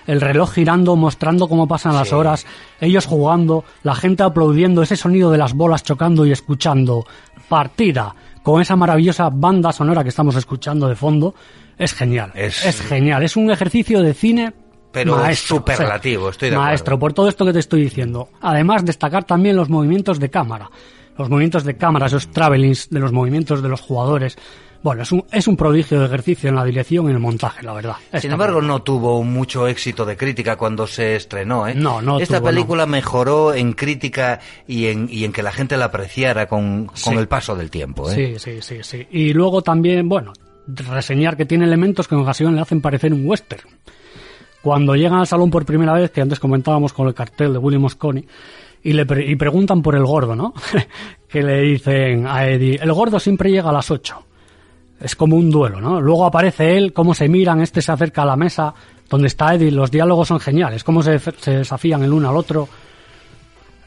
B: el reloj girando, mostrando cómo pasan las horas, ellos jugando, la gente aplaudiendo, ese sonido de las bolas chocando y escuchando. Partida, con esa maravillosa banda sonora que estamos escuchando de fondo, es genial. Es, genial. Es un ejercicio de cine
A: pero maestro, superlativo, estoy de
B: Maestro, por todo esto que te estoy diciendo. Además, destacar también los movimientos de cámara los movimientos de cámara, esos travelings de los movimientos de los jugadores. Bueno, es un, es un prodigio de ejercicio en la dirección y en el montaje, la verdad.
A: Sin embargo, no tuvo mucho éxito de crítica cuando se estrenó, ¿eh?
B: No, no
A: Esta película mejoró en crítica y en, y en que la gente la apreciara con, con el paso del tiempo,
B: ¿eh? Sí, sí, sí, sí. Y luego también, bueno, reseñar que tiene elementos que en ocasión le hacen parecer un western. Cuando llegan al salón por primera vez, que antes comentábamos con el cartel de William Moscone, y le y preguntan por el gordo, ¿no? que le dicen a Eddie, el gordo siempre llega a las 8. Es como un duelo, ¿no? Luego aparece él, cómo se miran, este se acerca a la mesa donde está Eddie, los diálogos son geniales, cómo se, desafían el uno al otro.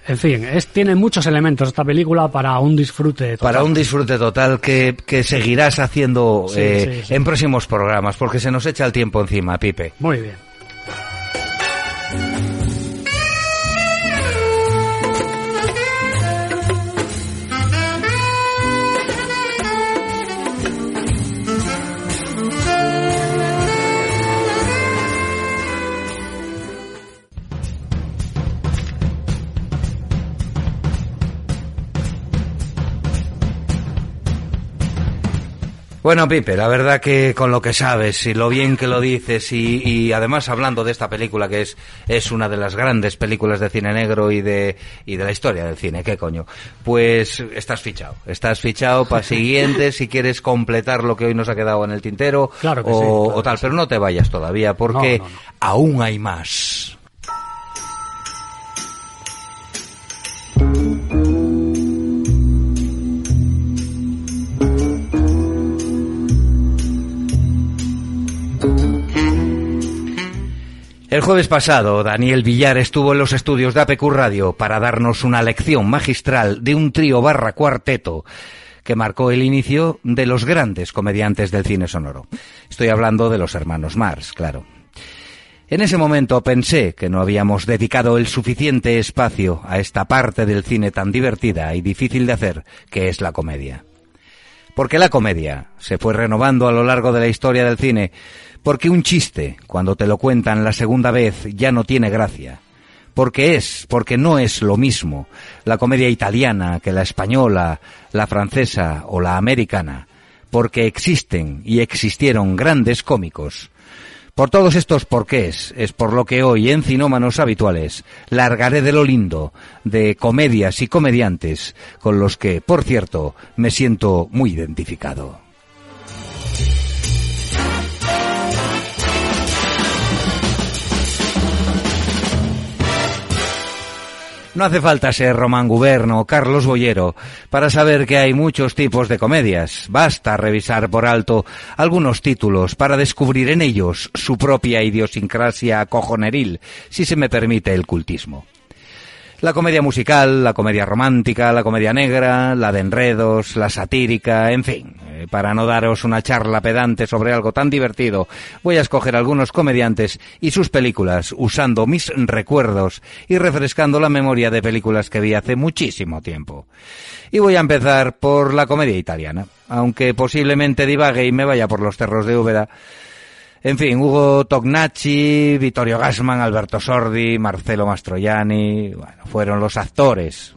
B: En fin, es, tiene muchos elementos esta película para un disfrute
A: total. Para un disfrute total que, que seguirás haciendo eh, en próximos programas, porque se nos echa el tiempo encima, Pipe.
B: Muy bien.
A: Bueno, Pipe, la verdad que con lo que sabes y lo bien que lo dices y, además hablando de esta película que es, es una de las grandes películas de cine negro y de, y de la historia del cine, ¿qué coño? Pues estás fichado, estás fichado para siguiente si quieres completar lo que hoy nos ha quedado en el tintero o, tal, pero no te vayas todavía porque aún hay más. Jueves pasado, Daniel Villar estuvo en los estudios de APQ Radio para darnos una lección magistral de un trío barra cuarteto que marcó el inicio de los grandes comediantes del cine sonoro. Estoy hablando de los hermanos Mars, claro. En ese momento pensé que no habíamos dedicado el suficiente espacio a esta parte del cine tan divertida y difícil de hacer, que es la comedia. Porque la comedia se fue renovando a lo largo de la historia del cine, porque un chiste, cuando te lo cuentan la segunda vez, ya no tiene gracia. Porque es, porque no es lo mismo la comedia italiana que la española, la francesa o la americana. Porque existen y existieron grandes cómicos. Por todos estos porqués es por lo que hoy en Cinómanos Habituales largaré de lo lindo de comedias y comediantes con los que, por cierto, me siento muy identificado. No hace falta ser Román Guberno o Carlos Boyero para saber que hay muchos tipos de comedias. Basta revisar por alto algunos títulos para descubrir en ellos su propia idiosincrasia cojoneril, si se me permite el cultismo. La comedia musical, la comedia romántica, la comedia negra, la de enredos, la satírica, en fin. Eh, para no daros una charla pedante sobre algo tan divertido, voy a escoger algunos comediantes y sus películas usando mis recuerdos y refrescando la memoria de películas que vi hace muchísimo tiempo. Y voy a empezar por la comedia italiana, aunque posiblemente divague y me vaya por los terros de Úbeda en fin, Hugo Tognacci, Vittorio Gassman, Alberto Sordi, Marcelo Mastroianni, bueno, fueron los actores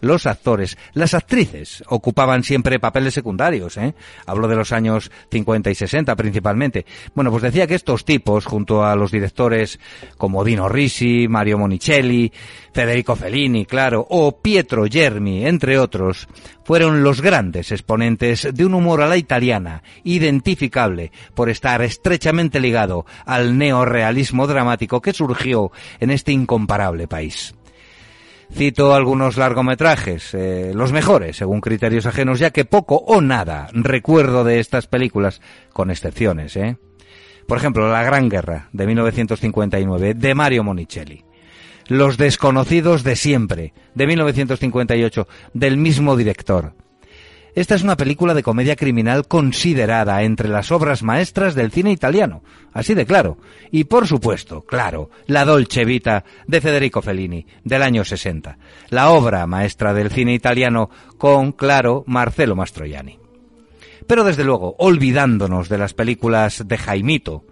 A: los actores, las actrices ocupaban siempre papeles secundarios, ¿eh? Hablo de los años 50 y 60 principalmente. Bueno, pues decía que estos tipos, junto a los directores como Dino Risi, Mario Monicelli, Federico Fellini, claro, o Pietro Germi, entre otros, fueron los grandes exponentes de un humor a la italiana, identificable por estar estrechamente ligado al neorealismo dramático que surgió en este incomparable país. Cito algunos largometrajes, eh, los mejores, según criterios ajenos, ya que poco o nada recuerdo de estas películas, con excepciones, ¿eh? Por ejemplo, La Gran Guerra, de 1959, de Mario Monicelli. Los desconocidos de siempre, de 1958, del mismo director. Esta es una película de comedia criminal considerada entre las obras maestras del cine italiano, así de claro. Y por supuesto, claro, La Dolce Vita de Federico Fellini, del año 60, la obra maestra del cine italiano con, claro, Marcelo Mastroianni. Pero desde luego, olvidándonos de las películas de Jaimito,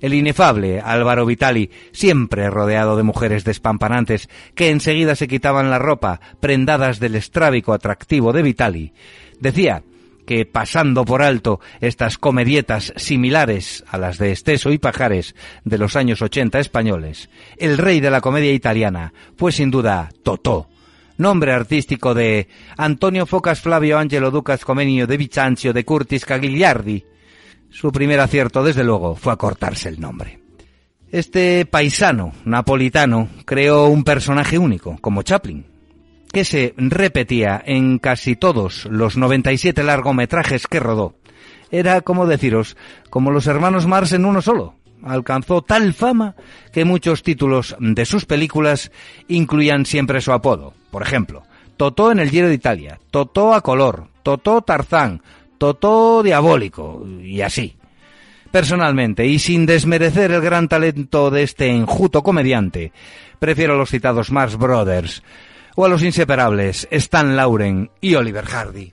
A: el inefable Álvaro Vitali, siempre rodeado de mujeres despampanantes que enseguida se quitaban la ropa, prendadas del estrábico atractivo de Vitali, Decía que pasando por alto estas comedietas similares a las de Esteso y Pajares de los años 80 españoles, el rey de la comedia italiana fue sin duda Totò, nombre artístico de Antonio Focas Flavio Angelo Ducas Comenio de Vicencio de Curtis Cagliardi. Su primer acierto, desde luego, fue acortarse el nombre. Este paisano napolitano creó un personaje único, como Chaplin, que se repetía en casi todos los 97 largometrajes que rodó. Era, como deciros, como los hermanos Mars en uno solo. Alcanzó tal fama que muchos títulos de sus películas incluían siempre su apodo. Por ejemplo, Totó en el Giro de Italia, Totó a color, Totó Tarzán, Totó diabólico, y así. Personalmente, y sin desmerecer el gran talento de este enjuto comediante, prefiero los citados Mars Brothers, o a los inseparables Stan Lauren y Oliver Hardy.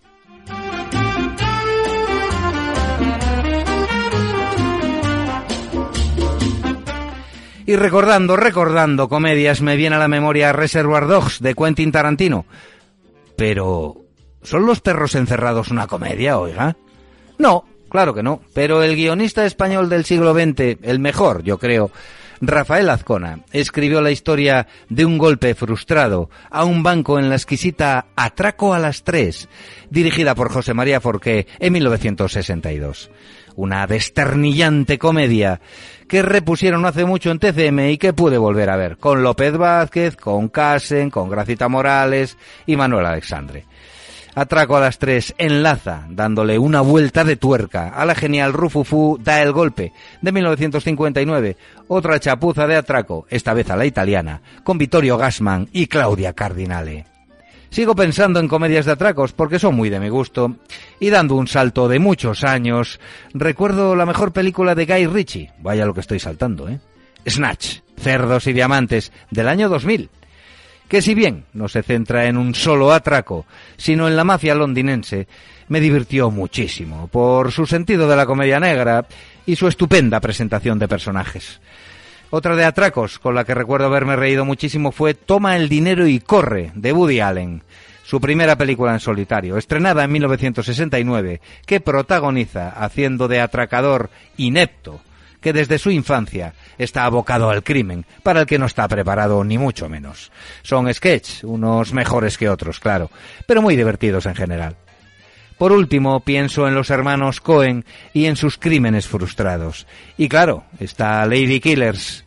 A: Y recordando, recordando comedias, me viene a la memoria Reservoir Dogs de Quentin Tarantino. Pero, ¿son los perros encerrados una comedia, oiga? No, claro que no. Pero el guionista español del siglo XX, el mejor, yo creo, Rafael Azcona escribió la historia de un golpe frustrado a un banco en la exquisita Atraco a las Tres, dirigida por José María Forqué en 1962. Una desternillante comedia que repusieron hace mucho en TCM y que pude volver a ver, con López Vázquez, con Casen, con Gracita Morales y Manuel Alexandre. Atraco a las tres enlaza, dándole una vuelta de tuerca a la genial Rufufu Da el Golpe, de 1959, otra chapuza de atraco, esta vez a la italiana, con Vittorio Gassman y Claudia Cardinale. Sigo pensando en comedias de atracos porque son muy de mi gusto, y dando un salto de muchos años, recuerdo la mejor película de Guy Ritchie, vaya lo que estoy saltando, ¿eh? Snatch, Cerdos y Diamantes, del año 2000 que si bien no se centra en un solo atraco, sino en la mafia londinense, me divirtió muchísimo por su sentido de la comedia negra y su estupenda presentación de personajes. Otra de atracos con la que recuerdo haberme reído muchísimo fue Toma el dinero y corre, de Woody Allen, su primera película en solitario, estrenada en 1969, que protagoniza haciendo de atracador inepto que desde su infancia está abocado al crimen, para el que no está preparado ni mucho menos. Son sketch, unos mejores que otros, claro, pero muy divertidos en general. Por último, pienso en los hermanos Cohen y en sus crímenes frustrados. Y claro, está Lady Killers,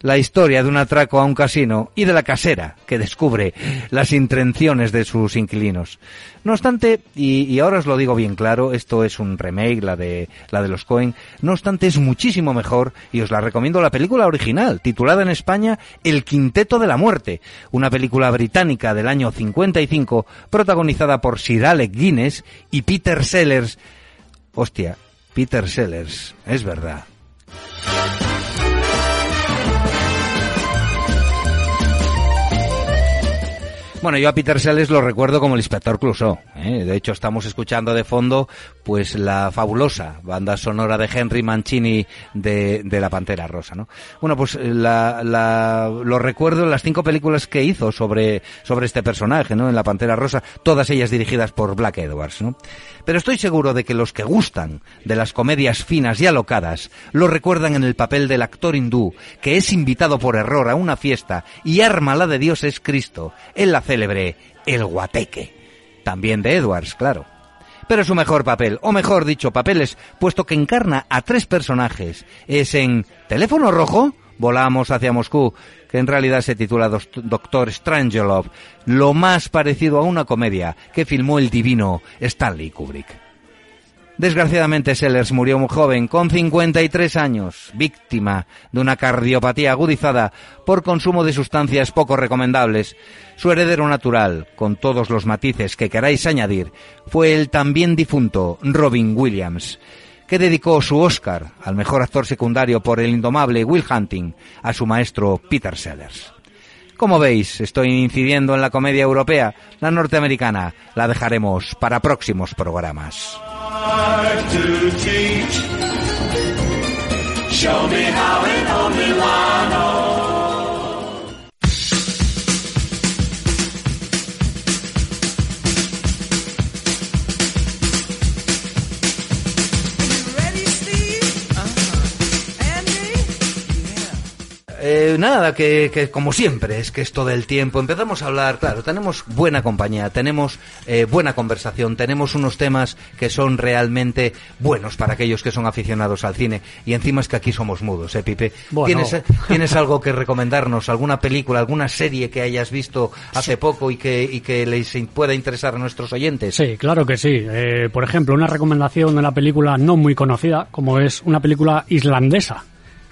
A: la historia de un atraco a un casino y de la casera que descubre las intenciones de sus inquilinos. No obstante, y, ahora os lo digo bien claro, esto es un remake, la de, la de los Cohen, no obstante es muchísimo mejor y os la recomiendo la película original, titulada en España El Quinteto de la Muerte, una película británica del año 55 protagonizada por Sir Alec Guinness y Peter Sellers. Hostia, Peter Sellers, es verdad. Bueno, yo a Peter Sellers lo recuerdo como el inspector Clouseau. ¿eh? De hecho, estamos escuchando de fondo pues la fabulosa banda sonora de Henry Mancini de, La Pantera Rosa, ¿no? Bueno, pues la, lo recuerdo en las cinco películas que hizo sobre, sobre este personaje, ¿no? En La Pantera Rosa, todas ellas dirigidas por Black Edwards. Pero estoy seguro de que los que gustan de las comedias finas y alocadas lo recuerdan en el papel del actor hindú que es invitado por error a una fiesta y arma la de Dios es Cristo en la célebre El Guateque. También de Edwards, claro. Pero su mejor papel, o mejor dicho, papeles, puesto que encarna a tres personajes, es en Teléfono Rojo, Volamos hacia Moscú, que en realidad se titula Doctor Strangelove, lo más parecido a una comedia que filmó el divino Stanley Kubrick. Desgraciadamente Sellers murió muy joven, con 53 años, víctima de una cardiopatía agudizada por consumo de sustancias poco recomendables. Su heredero natural, con todos los matices que queráis añadir, fue el también difunto Robin Williams, que dedicó su Oscar al mejor actor secundario por el indomable Will Hunting a su maestro Peter Sellers. Como veis, estoy incidiendo en la comedia europea, la norteamericana la dejaremos para próximos programas. To teach. Show me how and only one. Eh, nada, que, como siempre, es que esto del tiempo, empezamos a hablar, claro, tenemos buena compañía, tenemos eh, buena conversación, tenemos unos temas que son realmente buenos para aquellos que son aficionados al cine, y encima es que aquí somos mudos, ¿eh, Pipe? ¿Tienes, ¿Tienes algo que recomendarnos? ¿Alguna película, alguna serie que hayas visto hace poco y que, y que les pueda interesar a nuestros oyentes?
B: Sí, claro que sí. Eh, por ejemplo, una recomendación de una película no muy conocida, como es una película islandesa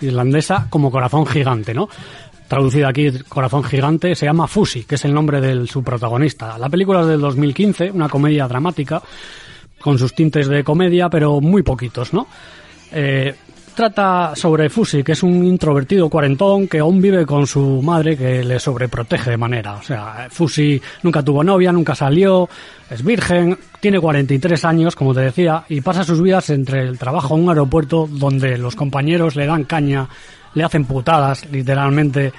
B: islandesa como Corazón Gigante, ¿no? Traducida aquí, Corazón Gigante, se llama Fusi, que es el nombre de su protagonista. La película es del 2015, una comedia dramática, con sus tintes de comedia, pero muy poquitos, ¿no? Eh, trata sobre Fusi, que es un introvertido cuarentón que aún vive con su madre que le sobreprotege de manera. O sea, Fusi nunca tuvo novia, nunca salió, es virgen, tiene 43 años, como te decía, y pasa sus vidas entre el trabajo en un aeropuerto donde los compañeros le dan caña, le hacen putadas, literalmente.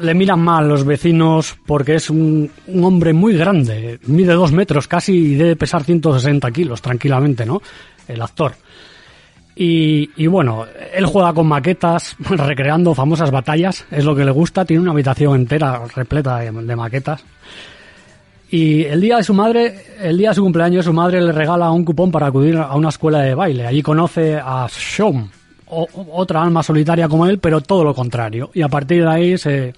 B: Le miran mal los vecinos porque es un, un hombre muy grande, mide dos metros casi y debe pesar 160 kilos tranquilamente, ¿no? El actor. Y, bueno, él juega con maquetas, recreando famosas batallas, es lo que le gusta, tiene una habitación entera repleta de, maquetas. Y el día de su madre, el día de su cumpleaños, su madre le regala un cupón para acudir a una escuela de baile. Allí conoce a Sean, otra alma solitaria como él, pero todo lo contrario. Y a partir de ahí se,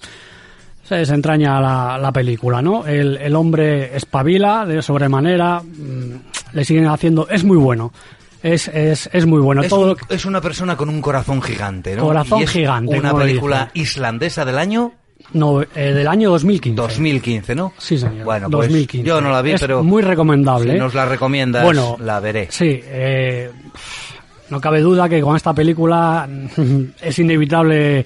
B: se desentraña la, la película, ¿no? El, el hombre espabila de sobremanera, mm, le siguen haciendo, es muy bueno es, es, es muy bueno.
A: Es,
B: Todo
A: es una persona con un corazón gigante, ¿no?
B: Corazón gigante.
A: Una película islandesa del año.
B: No, eh, del año 2015.
A: 2015, ¿no?
B: Sí, señor.
A: Bueno, pues 2015. yo no la vi,
B: es
A: pero.
B: Muy recomendable.
A: Si
B: ¿eh?
A: nos la recomiendas, bueno, la veré.
B: Sí, eh, no cabe duda que con esta película es inevitable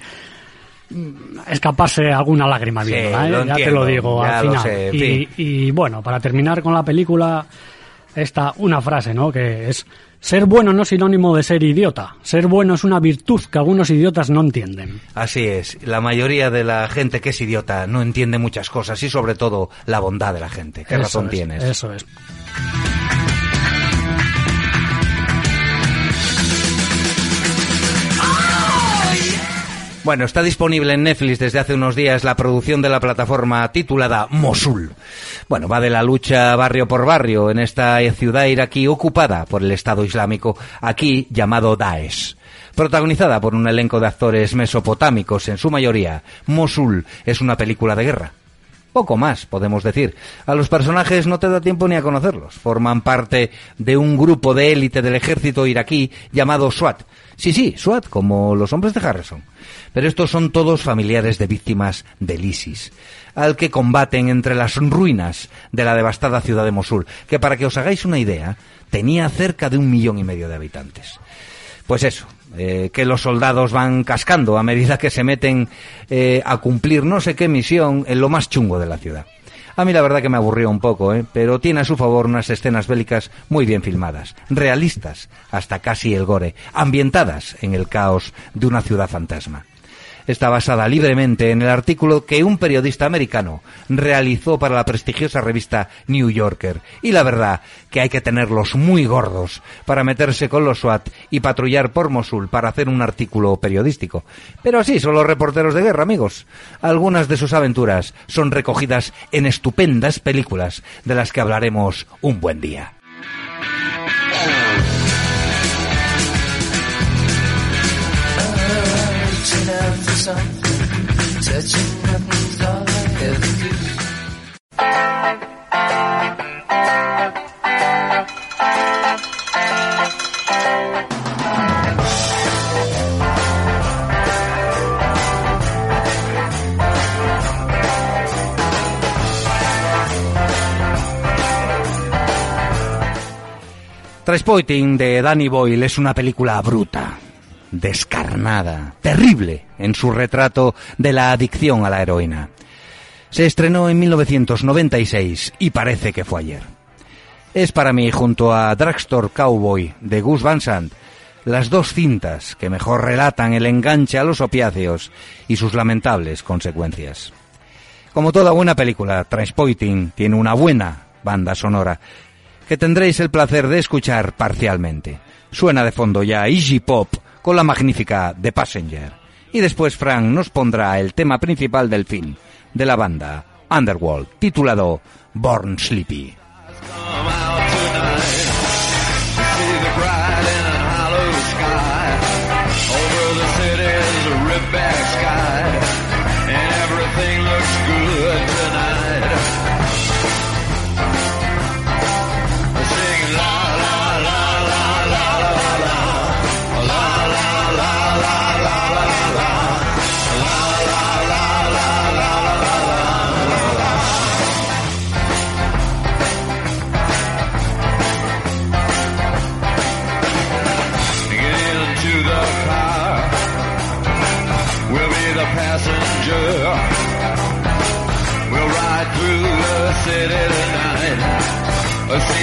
B: escaparse alguna lágrima
A: sí,
B: viéndola,
A: ¿eh?
B: ya te lo digo al final.
A: Sé,
B: y, y, bueno, para terminar con la película, esta una frase, ¿no? Que es ser bueno no es sinónimo de ser idiota. Ser bueno es una virtud que algunos idiotas no entienden.
A: Así es. La mayoría de la gente que es idiota no entiende muchas cosas y sobre todo la bondad de la gente. ¿Qué razón tienes?
B: Eso es.
A: Bueno, está disponible en Netflix desde hace unos días la producción de la plataforma titulada Mosul. Bueno, va de la lucha barrio por barrio en esta ciudad iraquí ocupada por el Estado Islámico, aquí llamado Daesh. Protagonizada por un elenco de actores mesopotámicos en su mayoría, Mosul es una película de guerra. Poco más, podemos decir. A los personajes no te da tiempo ni a conocerlos. Forman parte de un grupo de élite del ejército iraquí llamado SWAT. Sí, sí, SWAT, como los hombres de Harrison. Pero estos son todos familiares de víctimas del ISIS, al que combaten entre las ruinas de la devastada ciudad de Mosul, que para que os hagáis una idea, tenía cerca de un millón y medio de habitantes. Pues eso, eh, que los soldados van cascando a medida que se meten eh, a cumplir no sé qué misión en lo más chungo de la ciudad. A mí la verdad que me aburrió un poco, ¿eh? pero tiene a su favor unas escenas bélicas muy bien filmadas, realistas, hasta casi el gore, ambientadas en el caos de una ciudad fantasma está basada libremente en el artículo que un periodista americano realizó para la prestigiosa revista New Yorker. Y la verdad que hay que tenerlos muy gordos para meterse con los SWAT y patrullar por Mosul para hacer un artículo periodístico. Pero así son los reporteros de guerra, amigos. Algunas de sus aventuras son recogidas en estupendas películas de las que hablaremos un buen día. Transporting de Danny Boyle es una película bruta, descarnada, terrible en su retrato de la adicción a la heroína. Se estrenó en 1996 y parece que fue ayer. Es para mí, junto a Drugstore Cowboy de Gus Van Sant, las dos cintas que mejor relatan el enganche a los opiáceos y sus lamentables consecuencias. Como toda buena película, Transporting tiene una buena banda sonora que tendréis el placer de escuchar parcialmente. Suena de fondo ya Easy Pop con la magnífica The Passenger. Y después Frank nos pondrá el tema principal del film de la banda, Underworld, titulado Born Sleepy.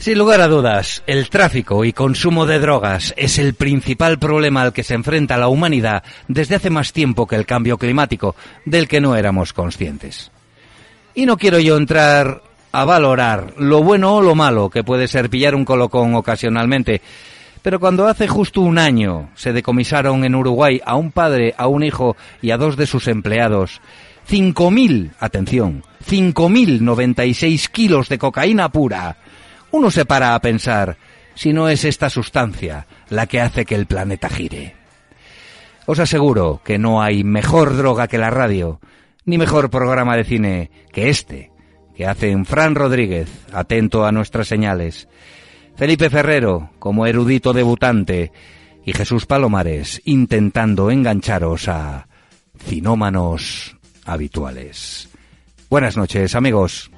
A: Sin lugar a dudas, el tráfico y consumo de drogas es el principal problema al que se enfrenta la humanidad desde hace más tiempo que el cambio climático, del que no éramos conscientes. Y no quiero yo entrar a valorar lo bueno o lo malo que puede ser pillar un colocón ocasionalmente, pero cuando hace justo un año se decomisaron en Uruguay a un padre, a un hijo y a dos de sus empleados 5.000, atención, 5.096 kilos de cocaína pura, uno se para a pensar si no es esta sustancia la que hace que el planeta gire. Os aseguro que no hay mejor droga que la radio, ni mejor programa de cine que este, que hacen Fran Rodríguez, atento a nuestras señales, Felipe Ferrero como erudito debutante y Jesús Palomares intentando engancharos a cinómanos habituales. Buenas noches, amigos.